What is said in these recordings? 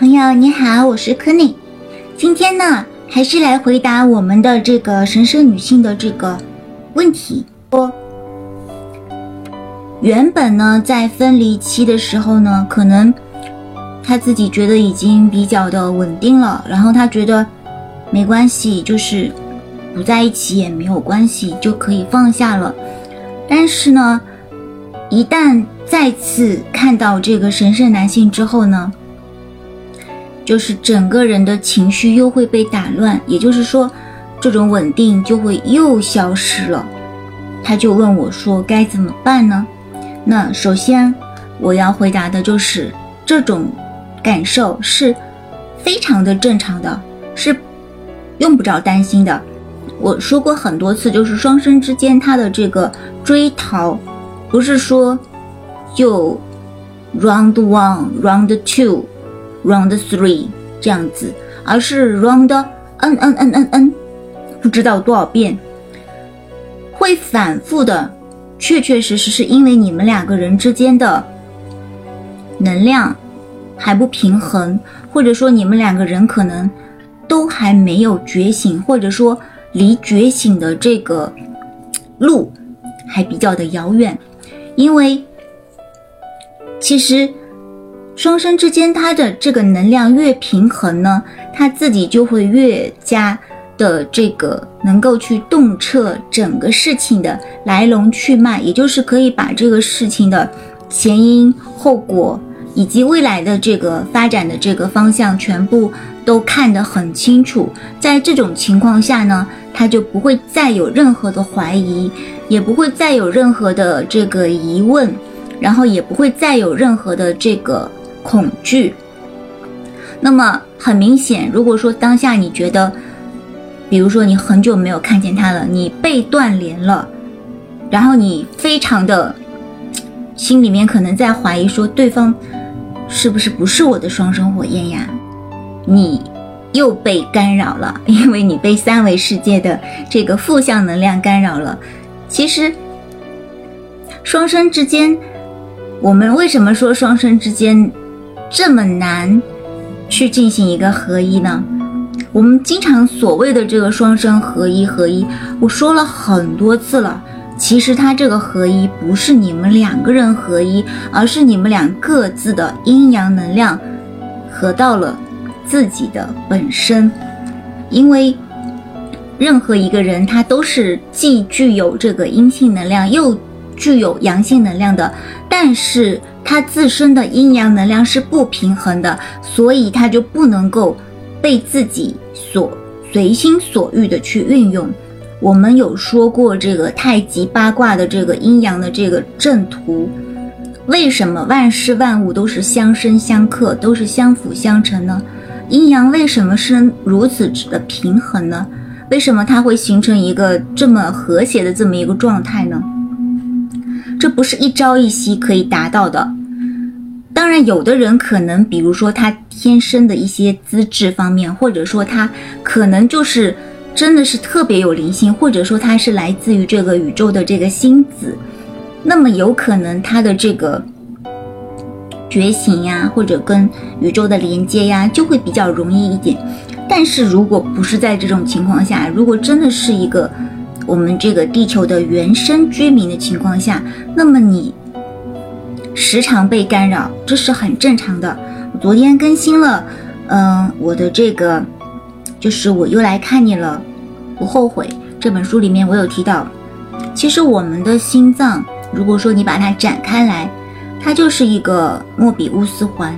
朋友你好，我是柯内。今天呢，还是来回答我们的这个神圣女性的这个问题。说，原本呢，在分离期的时候呢，可能他自己觉得已经比较的稳定了，然后他觉得没关系，就是不在一起也没有关系，就可以放下了。但是呢，一旦再次看到这个神圣男性之后呢，就是整个人的情绪又会被打乱，也就是说，这种稳定就会又消失了。他就问我说：“该怎么办呢？”那首先我要回答的就是，这种感受是非常的正常的，是用不着担心的。我说过很多次，就是双生之间他的这个追逃，不是说就 round one、round two。Round three 这样子，而是 Round n n n n n，不知道多少遍，会反复的，确确实实是因为你们两个人之间的能量还不平衡，或者说你们两个人可能都还没有觉醒，或者说离觉醒的这个路还比较的遥远，因为其实。双生之间，他的这个能量越平衡呢，他自己就会越加的这个能够去洞彻整个事情的来龙去脉，也就是可以把这个事情的前因后果以及未来的这个发展的这个方向全部都看得很清楚。在这种情况下呢，他就不会再有任何的怀疑，也不会再有任何的这个疑问，然后也不会再有任何的这个。恐惧。那么很明显，如果说当下你觉得，比如说你很久没有看见他了，你被断联了，然后你非常的心里面可能在怀疑说对方是不是不是我的双生火焰呀？你又被干扰了，因为你被三维世界的这个负向能量干扰了。其实双生之间，我们为什么说双生之间？这么难去进行一个合一呢？我们经常所谓的这个双生合一，合一，我说了很多次了。其实它这个合一不是你们两个人合一，而是你们俩各自的阴阳能量合到了自己的本身。因为任何一个人，他都是既具有这个阴性能量，又具有阳性能量的，但是。他自身的阴阳能量是不平衡的，所以他就不能够被自己所随心所欲的去运用。我们有说过这个太极八卦的这个阴阳的这个正图，为什么万事万物都是相生相克，都是相辅相成呢？阴阳为什么是如此的平衡呢？为什么它会形成一个这么和谐的这么一个状态呢？这不是一朝一夕可以达到的。当然，有的人可能，比如说他天生的一些资质方面，或者说他可能就是真的是特别有灵性，或者说他是来自于这个宇宙的这个星子，那么有可能他的这个觉醒呀，或者跟宇宙的连接呀，就会比较容易一点。但是如果不是在这种情况下，如果真的是一个我们这个地球的原生居民的情况下，那么你时常被干扰，这是很正常的。我昨天更新了，嗯，我的这个就是我又来看你了，不后悔。这本书里面我有提到，其实我们的心脏，如果说你把它展开来，它就是一个莫比乌斯环。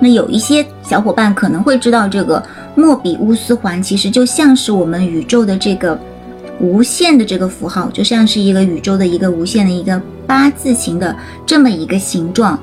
那有一些小伙伴可能会知道，这个莫比乌斯环其实就像是我们宇宙的这个。无限的这个符号就像是一个宇宙的一个无限的一个八字形的这么一个形状。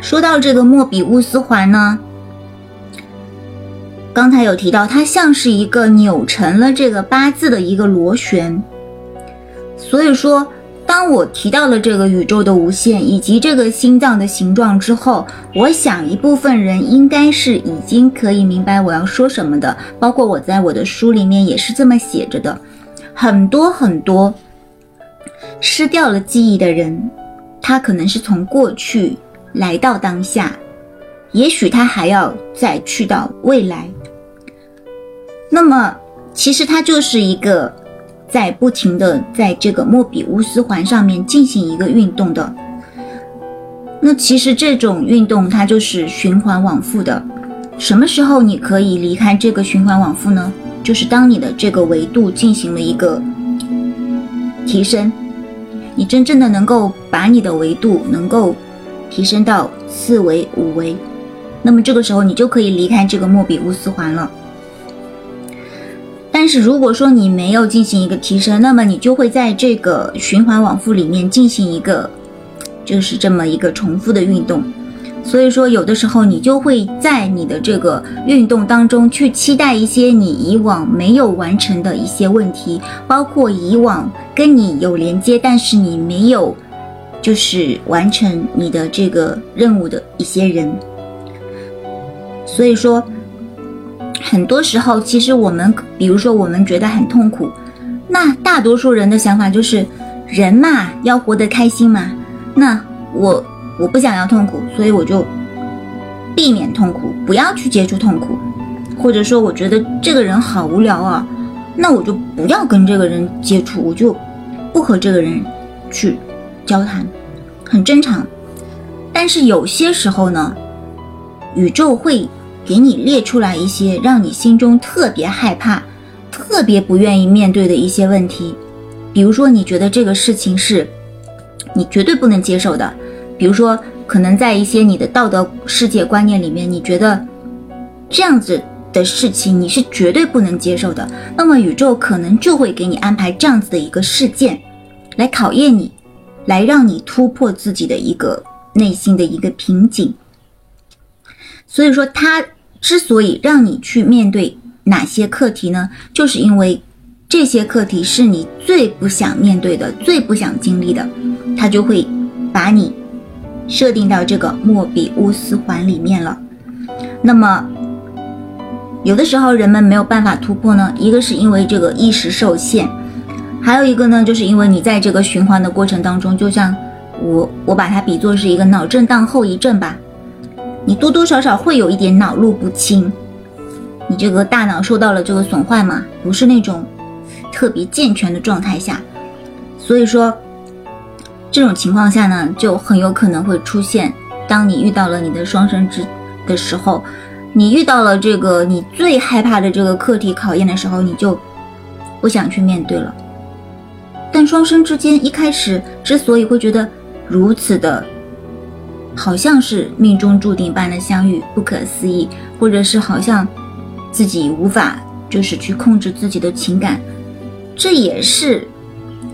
说到这个莫比乌斯环呢，刚才有提到它像是一个扭成了这个八字的一个螺旋。所以说，当我提到了这个宇宙的无限以及这个心脏的形状之后，我想一部分人应该是已经可以明白我要说什么的，包括我在我的书里面也是这么写着的。很多很多失掉了记忆的人，他可能是从过去来到当下，也许他还要再去到未来。那么，其实他就是一个在不停的在这个莫比乌斯环上面进行一个运动的。那其实这种运动它就是循环往复的。什么时候你可以离开这个循环往复呢？就是当你的这个维度进行了一个提升，你真正的能够把你的维度能够提升到四维、五维，那么这个时候你就可以离开这个莫比乌斯环了。但是如果说你没有进行一个提升，那么你就会在这个循环往复里面进行一个，就是这么一个重复的运动。所以说，有的时候你就会在你的这个运动当中去期待一些你以往没有完成的一些问题，包括以往跟你有连接，但是你没有就是完成你的这个任务的一些人。所以说。很多时候，其实我们，比如说我们觉得很痛苦，那大多数人的想法就是，人嘛要活得开心嘛。那我我不想要痛苦，所以我就避免痛苦，不要去接触痛苦。或者说，我觉得这个人好无聊啊，那我就不要跟这个人接触，我就不和这个人去交谈，很正常。但是有些时候呢，宇宙会。给你列出来一些让你心中特别害怕、特别不愿意面对的一些问题，比如说你觉得这个事情是你绝对不能接受的，比如说可能在一些你的道德世界观念里面，你觉得这样子的事情你是绝对不能接受的，那么宇宙可能就会给你安排这样子的一个事件，来考验你，来让你突破自己的一个内心的一个瓶颈。所以说，他之所以让你去面对哪些课题呢？就是因为这些课题是你最不想面对的、最不想经历的，他就会把你设定到这个莫比乌斯环里面了。那么，有的时候人们没有办法突破呢，一个是因为这个意识受限，还有一个呢，就是因为你在这个循环的过程当中，就像我我把它比作是一个脑震荡后遗症吧。你多多少少会有一点脑路不清，你这个大脑受到了这个损坏嘛，不是那种特别健全的状态下，所以说这种情况下呢，就很有可能会出现，当你遇到了你的双生之的时候，你遇到了这个你最害怕的这个课题考验的时候，你就不想去面对了。但双生之间一开始之所以会觉得如此的。好像是命中注定般的相遇，不可思议，或者是好像自己无法就是去控制自己的情感，这也是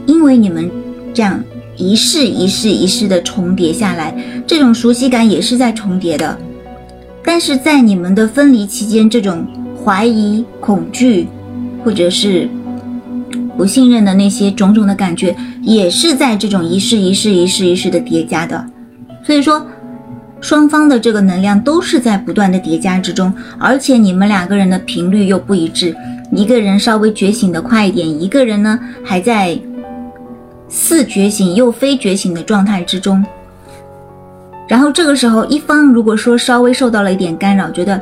因为你们这样一世一世一世的重叠下来，这种熟悉感也是在重叠的。但是在你们的分离期间，这种怀疑、恐惧，或者是不信任的那些种种的感觉，也是在这种一世一世一世一世的叠加的。所以说，双方的这个能量都是在不断的叠加之中，而且你们两个人的频率又不一致，一个人稍微觉醒的快一点，一个人呢还在似觉醒又非觉醒的状态之中。然后这个时候，一方如果说稍微受到了一点干扰，觉得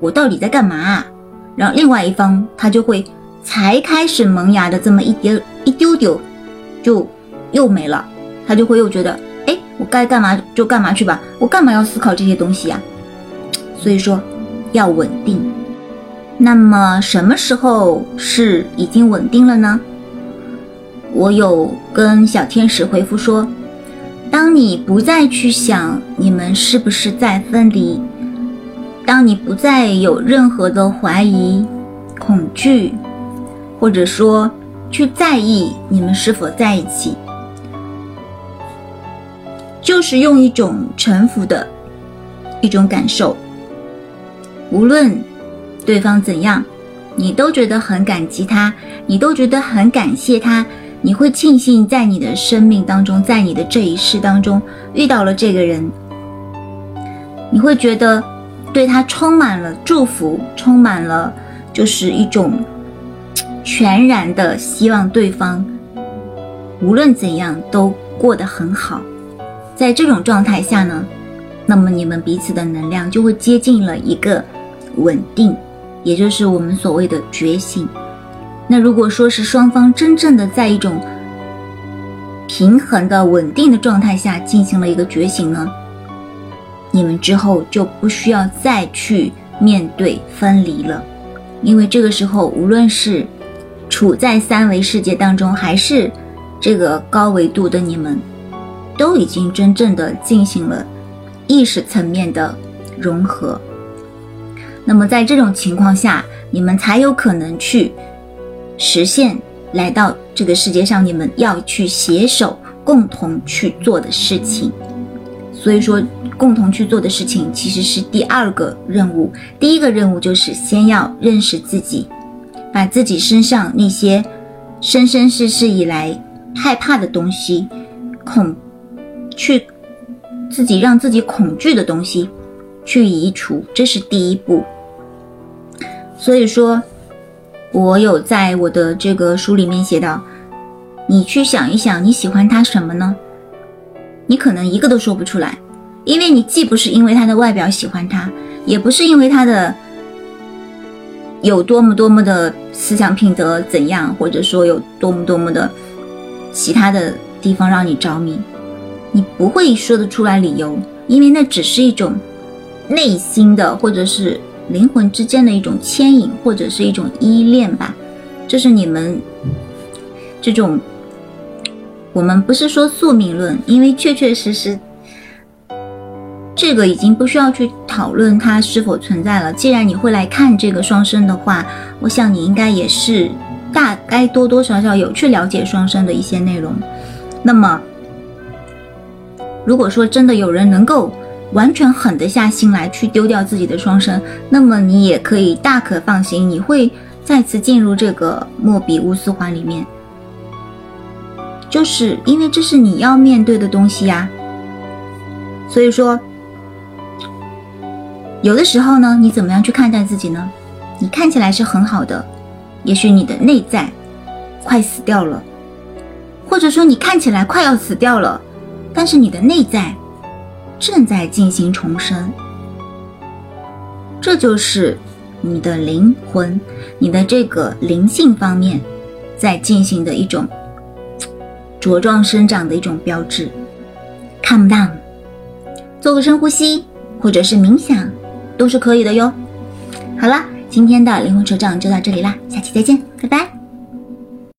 我到底在干嘛？然后另外一方他就会才开始萌芽的这么一丢一丢丢，就又没了，他就会又觉得。哎我该干嘛就干嘛去吧，我干嘛要思考这些东西呀？所以说要稳定。那么什么时候是已经稳定了呢？我有跟小天使回复说，当你不再去想你们是不是在分离，当你不再有任何的怀疑、恐惧，或者说去在意你们是否在一起。就是用一种臣服的一种感受，无论对方怎样，你都觉得很感激他，你都觉得很感谢他，你会庆幸在你的生命当中，在你的这一世当中遇到了这个人，你会觉得对他充满了祝福，充满了就是一种全然的希望对方无论怎样都过得很好。在这种状态下呢，那。么你们彼此的能量就会接近了一个稳定，也就是我们所谓的觉醒。那如果说是双方真正的在一种平衡的稳定的状态下进行了一个觉醒呢，你们之后就不需要再去面对分离了，因为这个时候无论是处在三维世界当中，还是这个高维度的你们，都已经真正的进行了意识层面的融合。那么在这种情况下，你们才有可能去。实现来到这个世界上，你们要去携手共同去做的事情。所以说，共同去做的事情其实是第二个任务。第一个任务就是先要认识自己，把自己身上那些生生世世以来害怕的东西、恐去自己让自己恐惧的东西去移除，这是第一步。所以说。我有在我的这个书里面写到，你去想一想，你喜欢他什么呢？你可能一个都说不出来，因为你既不是因为他的外表喜欢他，也不是因为他的有多么多么的思想品德怎样，或者说有多么多么的其他的地方让你着迷，你不会说得出来理由，因为那只是一种内心的，或者是。灵魂之间的一种牵引，或者是一种依恋吧，这是你们这种。我们不是说宿命论，因为确确实实，这个已经不需要去讨论它是否存在了。既然你会来看这个双生的话，我想你应该也是大概多多少少有去了解双生的一些内容。那么，如果说真的有人能够。完全狠得下心来去丢掉自己的双生，那么你也可以大可放心，你会再次进入这个莫比乌斯环里面，就是因为这是你要面对的东西呀。所以说，有的时候呢，你怎么样去看待自己呢？你看起来是很好的，也许你的内在快死掉了，或者说你看起来快要死掉了，但是你的内在。正在进行重生，这就是你的灵魂，你的这个灵性方面在进行的一种茁壮生长的一种标志。Come down，做个深呼吸，或者是冥想，都是可以的哟。好了，今天的灵魂成长就到这里啦，下期再见，拜拜。